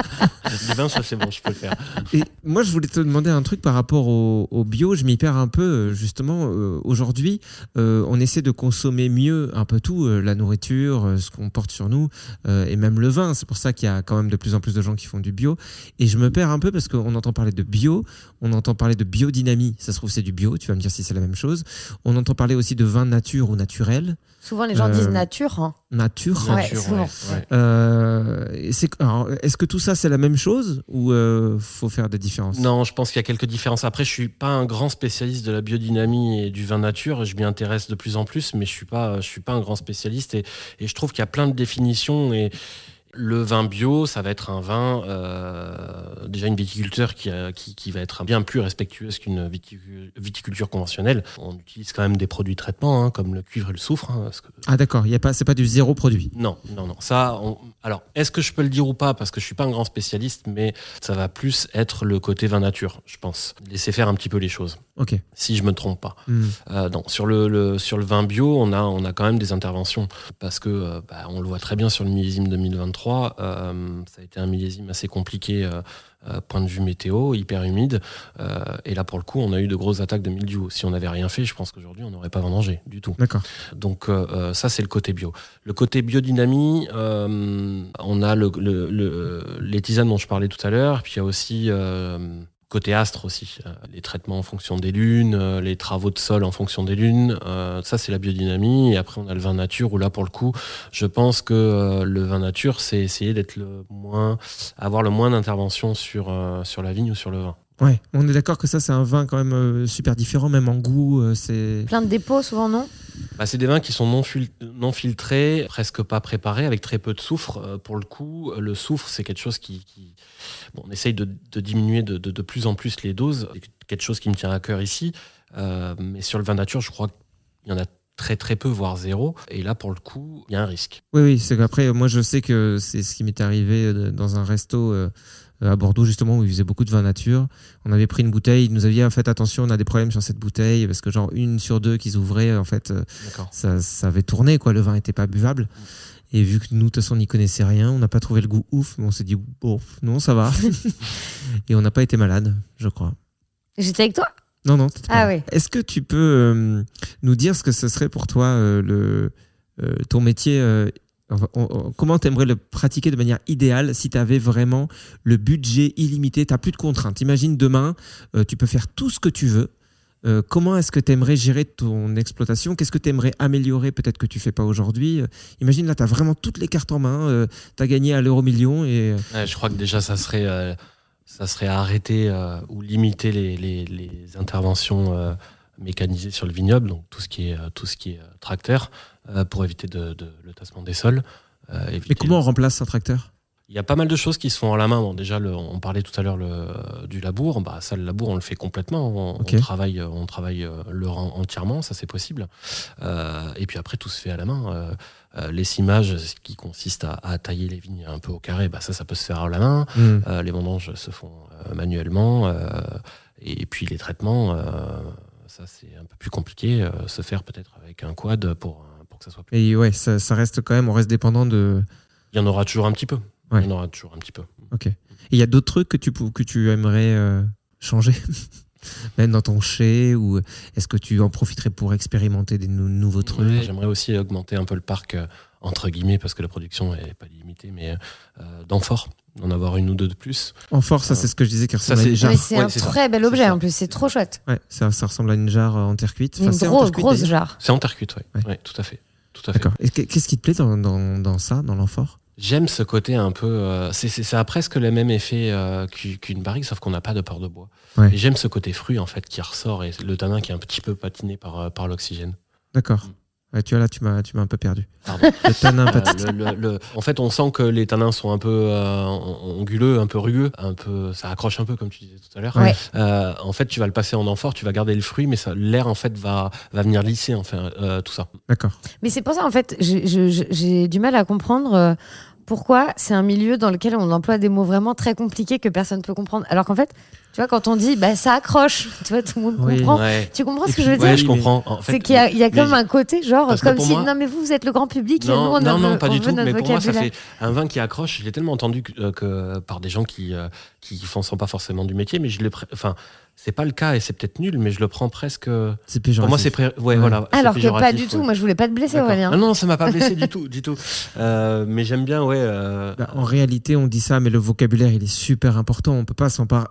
Les vins, ça c'est bon, je peux le faire. Et moi, je voulais te demander un truc par rapport au, au bio. Je m'y perds un peu, euh, justement. euh, Aujourd'hui, euh, on essaie de consommer mieux un peu tout, euh, la nourriture, euh, ce qu'on porte sur nous, euh, et même le vin. C'est pour ça qu'il y a quand même de plus en plus de gens qui font du bio. Et je me perds un peu parce qu'on entend parler de bio, on entend parler de biodynamie. Ça se trouve, c'est du bio. Tu vas me dire si c'est la même chose. On entend parler aussi de vin nature ou naturel. Souvent, les gens Euh, disent nature. hein. Nature. Ouais, Nature, souvent. ouais. Euh, et c'est- alors, Est-ce que tout ça, c'est la même chose ou euh, faut faire des différences? Non, je pense qu'il y a quelques différences. Après, je suis pas un grand spécialiste de la biodynamie et du vin nature. Je m'y intéresse de plus en plus, mais je suis pas, je suis pas un grand spécialiste. Et, et je trouve qu'il y a plein de définitions. Et le vin bio, ça va être un vin euh, déjà une viticulture qui, a- qui, qui va être bien plus respectueuse qu'une viticu- viticulture conventionnelle. On utilise quand même des produits de traitement, hein, comme le cuivre et le soufre. hein, parce que- Ah d'accord, il y a pas, c'est pas du zéro produit. non, non, non. Ça, on- alors, est-ce que je peux le dire ou pas? Parce que je suis pas un grand spécialiste, mais ça va plus être le côté vin nature, je pense. Laisser faire un petit peu les choses, Ok. si je me trompe pas. Hmm. Euh, non, sur le, le- sur le vin bio, on a, on a quand même des interventions parce que euh, bah, on le voit très bien sur le millésime 2023. Euh, ça a été un millésime assez compliqué, euh, euh, point de vue météo, hyper humide. euh, et là, pour le coup, on a eu de grosses attaques de mildiou. Si on n'avait rien fait, je pense qu'aujourd'hui, on n'aurait pas vendangé du tout. D'accord. Donc euh, ça, c'est le côté bio. Le côté biodynamie, euh, on a le, le- le- les tisanes dont je parlais tout à l'heure, puis il y a aussi côté astre aussi, euh, les traitements en fonction des lunes, euh, les travaux de sol en fonction des lunes. euh, ça, c'est la biodynamie. Et après, on a le vin nature où là, pour le coup, je pense que le vin nature, c'est essayer d'être le moins, avoir le moins d'intervention sur sur la vigne ou sur le vin. Ouais, on est d'accord que ça c'est un vin quand même euh, super différent, même en goût. euh, c'est Plein de dépôts, souvent, non? Bah, c'est des vins qui sont non, fil- non filtrés, presque pas préparés, avec très peu de soufre. Euh, pour le coup, euh, le soufre, c'est quelque chose qui. qui- bon, on essaye de, de diminuer de, de- de plus en plus les doses. C'est quelque chose qui me tient à cœur ici. Euh, mais sur le vin nature, je crois qu'il y en a très très peu, voire zéro. Et là, pour le coup, il y a un risque. Oui, oui, c'est qu'après, moi je sais que c'est ce qui m'est arrivé euh, dans un resto euh, à Bordeaux, justement, où ils faisaient beaucoup de vin nature. On avait pris une bouteille, ils nous avaient dit, ah, faites attention, on a des problèmes sur cette bouteille, parce que genre une sur deux qu'ils ouvraient, en fait, euh, ça, ça avait tourné, quoi, le vin était pas buvable. Et vu que nous, de toute façon, on n'y connaissait rien, on n'a pas trouvé le goût ouf, mais on s'est dit, bon, non, ça va. Et on n'a pas été malade, je crois. J'étais avec toi? Non, non. Ah oui. Est-ce que tu peux euh, nous dire ce que ce serait pour toi euh, le, euh, ton métier Comment tu aimerais le pratiquer de manière idéale si tu avais vraiment le budget illimité? Tu plus de contraintes. Imagine demain, euh, tu peux faire tout ce que tu veux. Euh, comment est-ce que tu aimerais gérer ton exploitation? Qu'est-ce que tu aimerais améliorer peut-être que tu fais pas aujourd'hui? Euh, Imagine là, tu as vraiment toutes les cartes en main, tu as gagné à l'euro million et je crois que déjà, ça serait, arrêter ou limiter les interventions mécanisées sur le vignoble, donc tout ce qui est, euh, tout ce qui est euh, tracteur, euh, pour éviter de, de- le tassement des sols. mais comment on remplace un tracteur? Il y a pas mal de choses qui se font à la main. Bon, déjà, le- on parlait tout à l'heure du labour. Bah, ça, le labour, on le fait complètement. On, travaille, on travaille le rang entièrement, ça c'est possible. Euh, et puis après, tout se fait à la main. Euh, euh, l'essimage, ce qui consiste à, à tailler les vignes un peu au carré, bah, ça, ça peut se faire à la main. Hmm. Euh, les vendanges se font manuellement. et puis les traitements, ça c'est un peu plus compliqué. euh, se faire peut-être avec un quad pour, pour que ça soit plus. Et ouais, ça, ça reste quand même, on reste dépendant de. Il y en aura toujours un petit peu. Ouais. Il y en aura toujours un petit peu. Ok. Et il y a d'autres trucs que tu, que tu aimerais euh, changer? Même dans ton chai Ou est-ce que tu en profiterais pour expérimenter des nou- nouveaux trucs? Ouais, J'aimerais aussi augmenter un peu le parc, euh, entre guillemets, parce que la production n'est pas limitée, mais euh, d'amphores, d'en avoir une ou deux de plus. En force, ça c'est ce que je disais qui Ça, ressemble à c'est- une jarre. Mais c'est Ouais, un ça. très bel objet ça. en plus, c'est trop chouette. Ouais, ça, ça ressemble à une jarre euh, en terre cuite. Enfin, Une grosse, terre jarre. C'est en terre cuite, oui. Ouais. Ouais, tout à fait. Tout à fait. D'accord. Et qu'est- qu'est-ce qui te plaît dans, dans, dans ça, dans l'amphore J'aime ce côté un peu. euh, c'est- c'est- ça a presque le même effet euh, qu'u- qu'une barrique, sauf qu'on n'a pas de peur de bois. Ouais. Et j'aime ce côté fruit, en fait, qui ressort et le tanin qui est un petit peu patiné par, euh, par l'oxygène. D'accord. Ouais, tu vois, là, tu m'as tu m'as un peu perdu. Pardon. Le tanin Euh, patiné. le- le- le- en fait, on sent que les tanins sont un peu euh, anguleux, un peu rugueux, un peu, ça accroche un peu, comme tu disais tout à l'heure. Ouais. Euh, en fait, tu vas le passer en amphore, tu vas garder le fruit, mais ça- l'air en fait va, va venir lisser enfin euh, tout ça. D'accord. Mais c'est pour ça, en fait, j'ai- du mal à comprendre euh, pourquoi c'est un milieu dans lequel on emploie des mots vraiment très compliqués que personne ne peut comprendre. Alors qu'en fait, tu vois, quand on dit bah, ça accroche, tu vois, tout le monde Oui. comprend. Ouais. Tu comprends ce que puis, je veux ouais, dire je comprends. En fait, C'est qu'il y a, il y a mais comme un côté, genre, comme si. moi- Non, mais vous, vous êtes le grand public. et nous, Non, on non, veut- non, pas on du tout. Mais pour moi, ça fait un vin qui accroche. Je l'ai tellement entendu que, euh, que par des gens qui euh, qui font sont pas forcément du métier, mais je l'ai. pré- Enfin, c'est pas le cas et c'est peut-être nul, mais je le prends presque. C'est Pour péjoratif. moi, c'est pré... ouais, Ouais. voilà. Alors que pas du tout. ouais. Moi, je voulais pas te blesser. Aurélien. Non, non, ça m'a pas blessé du tout, du tout. Euh, mais j'aime bien, ouais. euh, Bah, en réalité, on dit ça, mais le vocabulaire, il est super important. On peut pas s'en par-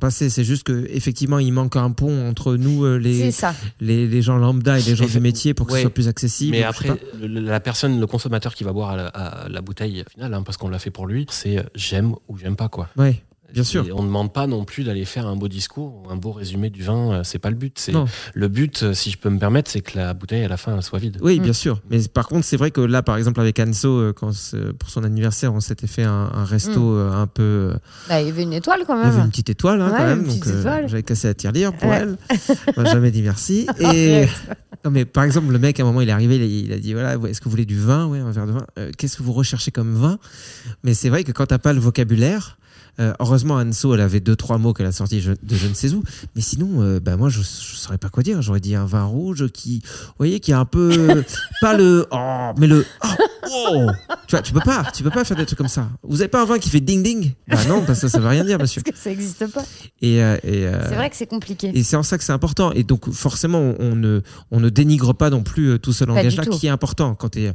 passer. C'est juste que effectivement, il manque un pont entre nous, euh, les, ça. les, les gens lambda et les gens du métier, pour que ouais. ce soit plus accessible. Mais après, la personne, le consommateur qui va boire à la, à la bouteille finale, hein, parce qu'on l'a fait pour lui, c'est j'aime ou j'aime pas quoi. ouais. Bien sûr. On ne demande pas non plus d'aller faire un beau discours ou un beau résumé du vin. euh, C'est pas le but. C'est Non. le but, euh, si je peux me permettre, c'est que la bouteille à la fin elle soit vide. Oui, Mm. bien sûr. Mais par contre, c'est vrai que là, par exemple, avec Anso, euh, quand pour son anniversaire, on s'était fait un, un resto Mm. un peu. Bah, il y avait une étoile quand Il y avait une même. petite étoile, hein, Ouais, quand même. donc, euh, j'avais cassé la tirelire pour Ouais. elle. On m'a jamais dit merci. Et. Non, mais par exemple, le mec, à un moment, il est arrivé, il a- il a dit voilà, est-ce que vous voulez du vin? Ouais, un verre de vin. Euh, Qu'est-ce que vous recherchez comme vin? Mais c'est vrai que quand t'as pas le vocabulaire, euh, heureusement, Anso, elle avait deux, trois mots qu'elle a sortis de je ne sais où. Mais sinon, euh, bah, moi, je, je saurais pas quoi dire. J'aurais dit un vin rouge qui, vous voyez, qui est un peu. pas le. Oh, mais le. Oh, oh. Tu vois, tu peux pas, tu peux pas faire des trucs comme ça. Vous avez pas un vin qui fait ding ding? Bah non, parce que ça veut rien dire, monsieur. Parce que ça n'existe pas. Et, euh, et, euh, C'est vrai que c'est compliqué. et c'est en ça que c'est important. Et donc, forcément, on, on ne, on ne dénigre pas non plus tout ce langage-là qui est important. Quand tu es,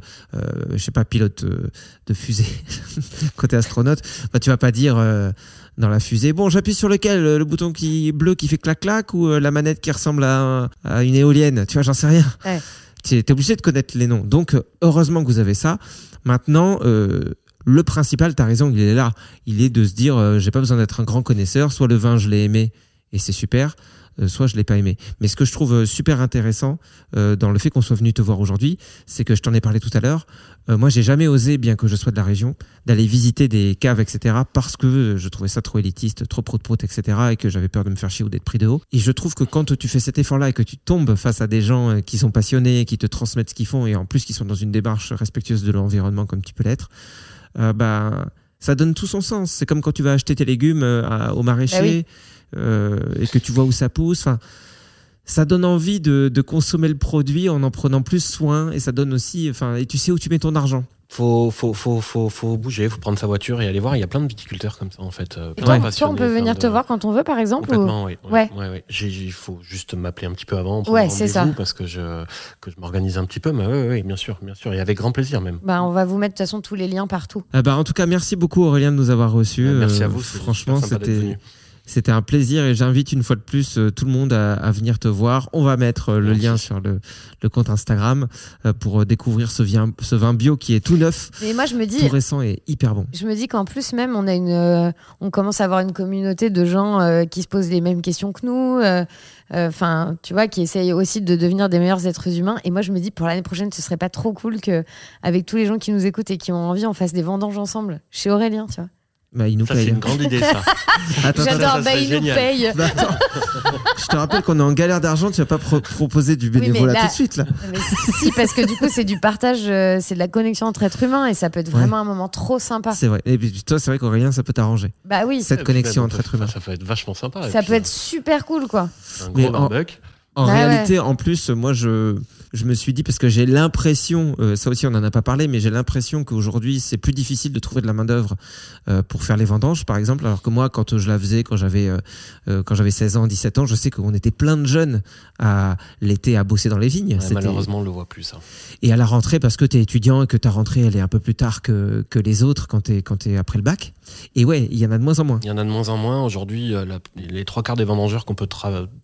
je sais pas, pilote de fusée, es astronaute, bah, tu vas pas dire dans la fusée, bon, j'appuie sur lequel euh, Le bouton qui bleu qui fait clac-clac ou euh, la manette qui ressemble à, un- à une éolienne Tu vois, j'en sais rien. Ouais. Tu es obligé de connaître les noms. Donc, euh, heureusement que vous avez ça. Maintenant, euh, le principal, tu as raison, il est là. Il est de se dire, euh, j'ai pas besoin d'être un grand connaisseur. Soit le vin, je l'ai aimé et c'est super. Euh, soit je l'ai pas aimé. Mais ce que je trouve euh, super intéressant euh, dans le fait qu'on soit venu te voir aujourd'hui, c'est que je t'en ai parlé tout à l'heure. moi, j'ai jamais osé, bien que je sois de la région, d'aller visiter des caves, etc. Parce que je trouvais ça trop élitiste, trop prout-prout, etc. Et que j'avais peur de me faire chier ou d'être pris de haut. Et je trouve que quand tu fais cet effort-là et que tu tombes face à des gens qui sont passionnés, qui te transmettent ce qu'ils font et en plus qui sont dans une démarche respectueuse de l'environnement comme tu peux l'être, bah, ça donne tout son sens. C'est comme quand tu vas acheter tes légumes au maraîcher Bah. Euh, et que tu vois où ça pousse. Enfin, ça donne envie de, de consommer le produit en en prenant plus soin et ça donne aussi, enfin, et tu sais où tu mets ton argent. Faut, faut, faut, faut, faut bouger, faut prendre sa voiture et aller voir. Il y a plein de viticulteurs comme ça en fait. euh, Et toi, on peut venir de- te voir quand on veut, par exemple ou- Complètement, oui. Ouais. Ouais, ouais. J'ai- Il faut juste m'appeler un petit peu avant, prendre Ouais, c'est ça. parce que je, que je m'organise un petit peu. Mais oui, oui, bien sûr, bien sûr. Et avec grand plaisir même. Bah, on va vous mettre de toute façon tous les liens partout. Ah bah, en tout cas, merci beaucoup Aurélien de nous avoir reçus. Merci à Euh, vous, Franchement, c'était venu. C'était un plaisir et j'invite une fois de plus euh, tout le monde à, à venir te voir. On va mettre euh, le Merci. lien sur le, le compte Instagram euh, pour découvrir ce vin, ce vin bio qui est tout neuf, Mais moi, je me dis, tout récent et hyper bon. Je me dis qu'en plus même on a une, on commence à avoir une communauté de gens qui se posent les mêmes questions que nous, euh, enfin tu vois, qui essayent aussi de devenir des meilleurs êtres humains. Et moi je me dis pour l'année prochaine, ce serait pas trop cool que avec tous les gens qui nous écoutent et qui ont envie, on fasse des vendanges ensemble chez Aurélien, tu vois. Bah, il nous Ça, c'est paye. une grande idée, ça. J'adore, ça bah il nous paye. Bah, attends. Je te rappelle qu'on est en galère d'argent, tu vas pas pro- proposer du bénévolat là- tout de suite là. Mais si, si, parce que du coup c'est du partage, euh, c'est de la connexion entre êtres humains et ça peut être Ouais. vraiment un moment trop sympa. C'est vrai. Et puis toi, c'est vrai qu'Aurélien, ça peut t'arranger. Bah oui, Cette Et connexion bah, entre ça- êtres humains. Ça peut être vachement sympa. Ça puis, peut être super cool quoi. Un Mais gros en- barbecue. En Ouais, réalité, en plus, moi, je, je me suis dit, parce que j'ai l'impression, euh, ça aussi on n'en a pas parlé, mais j'ai l'impression qu'aujourd'hui, c'est plus difficile de trouver de la main-d'œuvre euh, pour faire les vendanges, par exemple. Alors que moi, quand je la faisais, quand j'avais euh, euh, quand j'avais 16 ans, 17 ans, je sais qu'on était plein de jeunes à l'été à bosser dans les vignes. Ouais, malheureusement, on le voit plus. Ça. Et à la rentrée, parce que tu es étudiant et que ta rentrée, elle est un peu plus tard que, que les autres quand tu es, quand t'es après le bac. Et ouais, il y en a de moins en moins. Il y en a de moins en moins. Aujourd'hui, les trois quarts des vendangeurs qu'on peut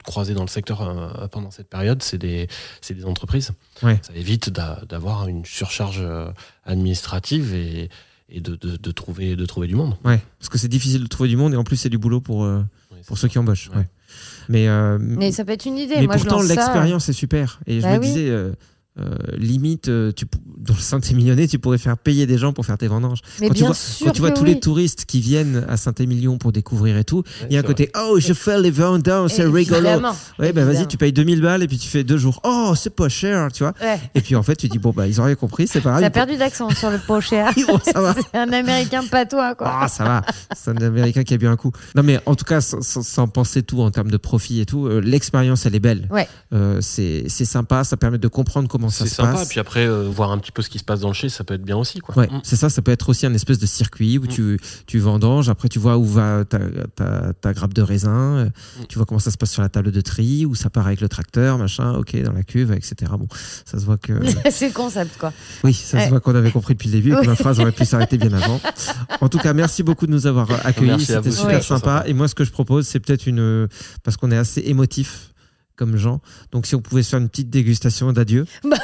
croiser dans le secteur pendant cette période, c'est des, c'est des entreprises. Ouais. Ça évite d'a- d'avoir une surcharge euh, administrative et, et de, de- de trouver, de trouver du monde. Ouais, parce que c'est difficile de trouver du monde et en plus, c'est du boulot pour, euh, Oui, pour ceux qui embauchent. Ouais. ouais. Mais, euh, Mais ça peut être une idée. Mais moi pourtant, ça. l'expérience est super. Et je Bah me oui. disais, euh, euh, limite, euh, tu, dans le Saint-Émilionnais, tu pourrais faire payer des gens pour faire tes vendanges. Mais quand tu vois, sûr quand tu vois tous oui. les touristes qui viennent à Saint-Émilion pour découvrir et tout, il y a un côté Oh, je fais les vendanges, c'est rigolo. Ouais, bah vas-y, tu payes 2000 balles et puis tu fais deux jours. Oh, c'est pas cher, tu vois. Ouais. Et puis en fait, tu dis Bon, bah, ils ont rien compris, c'est pareil. T'as perdu d'accent sur le pot cher. Bon. C'est un américain patois, quoi. Ah, ça va. C'est un Américain qui a bu un coup. Non, mais en tout cas, sans, sans- penser tout en termes de profit et tout, euh, l'expérience, elle est belle. Ouais. Euh, c'est sympa, ça permet de comprendre comment ça C'est se sympa. passe. Puis après, euh, voir un petit peu ce qui se passe dans le chai, ça peut être bien aussi. Quoi. Ouais, Mm. c'est ça, ça peut être aussi un espèce de circuit où Mm. tu, tu vendanges, après tu vois où va ta, ta, ta grappe de raisin, euh, Mm. tu vois comment ça se passe sur la table de tri, où ça part avec le tracteur, machin, ok, dans la cuve, etc. Bon, ça se voit que. c'est le concept, quoi. Oui, ça Ouais. se voit qu'on avait compris depuis le début et que ma phrase aurait pu s'arrêter bien avant. En tout cas, merci beaucoup de nous avoir accueillis. Merci à C'était super sympa. Et moi, ce que je propose, c'est peut-être une. Parce qu'on est assez émotif comme gens. Donc si on pouvait se faire une petite dégustation d'adieu. Bah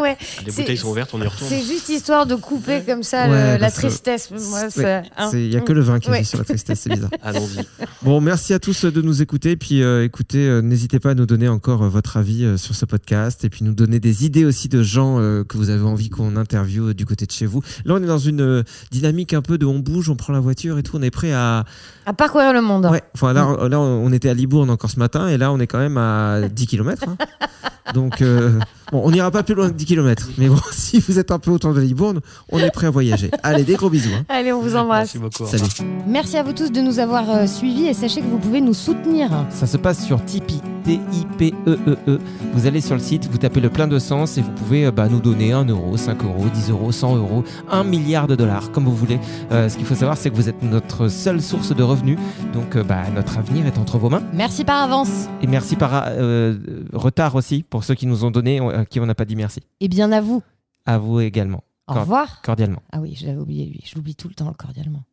ouais. Les C'est- bouteilles sont ouvertes, on y retourne. C'est juste histoire de couper comme ça Ouais, le- la tristesse. Moi, Ouais, c'est- hein. Il a que le vin qui Ouais. agit sur la tristesse, c'est bizarre. Allons-y. Bon, merci à tous de nous écouter. Puis euh, écoutez, euh, n'hésitez pas à nous donner encore euh, votre avis euh, sur ce podcast et puis nous donner des idées aussi de gens euh, que vous avez envie qu'on interviewe euh, du côté de chez vous. Là, on est dans une euh, dynamique un peu de on bouge, on prend la voiture et tout. On est prêt à. À parcourir le monde. Ouais. Enfin, là, là, on était à Libourne encore ce matin et là, on est quand même à 10 km. Donc, euh, bon, on n'ira pas plus loin que 10 km. Mais bon, si vous êtes un peu autour de Libourne, on est prêt à voyager. Allez, des gros bisous. hein. Allez, on vous embrasse. Merci beaucoup. au Salut. Merci à vous tous de nous avoir euh, suivis et sachez que vous pouvez nous soutenir. Ça se passe sur Tipeee, T-I-P-E-E-E. E Vous allez sur le site, vous tapez le plein de sens et vous pouvez euh, bah, nous donner 1 euro, 5 euros, 10 euros, 100 euros, 1 milliard de dollars, comme vous voulez. Euh, ce qu'il faut savoir, c'est que vous êtes notre seule source de revenus. Donc, euh, bah, notre avenir est entre vos mains. Merci par avance. Et merci par euh, retard aussi pour ceux qui nous ont donné, euh, à qui on n'a pas dit merci. Et bien à vous. À vous également, Au Cor- revoir. cordialement. Ah oui, je l'avais oublié lui. Je l'oublie tout le temps cordialement.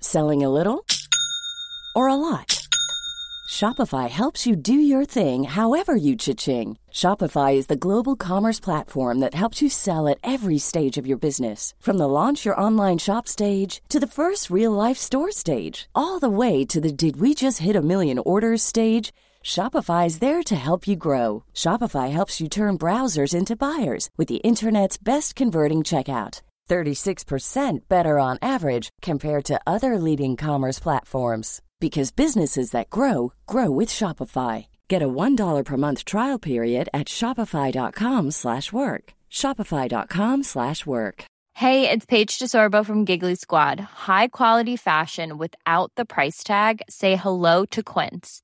Selling a little or a lot? Shopify helps you do your thing however you cha-ching. Shopify is the global commerce platform that helps you sell at every stage of your business. From the launch your online shop stage to the first real life store stage, all the way to the did we just hit a million orders stage. Shopify is there to help you grow. Shopify helps you turn browsers into buyers with the internet's best converting checkout. 36% better on average compared to other leading commerce platforms because businesses that grow grow with Shopify. Get a $1 per month trial period at shopify.com/work. shopify.com/work. Hey, it's Paige DeSorbo from Giggly Squad. High quality fashion without the price tag. Say hello to Quince.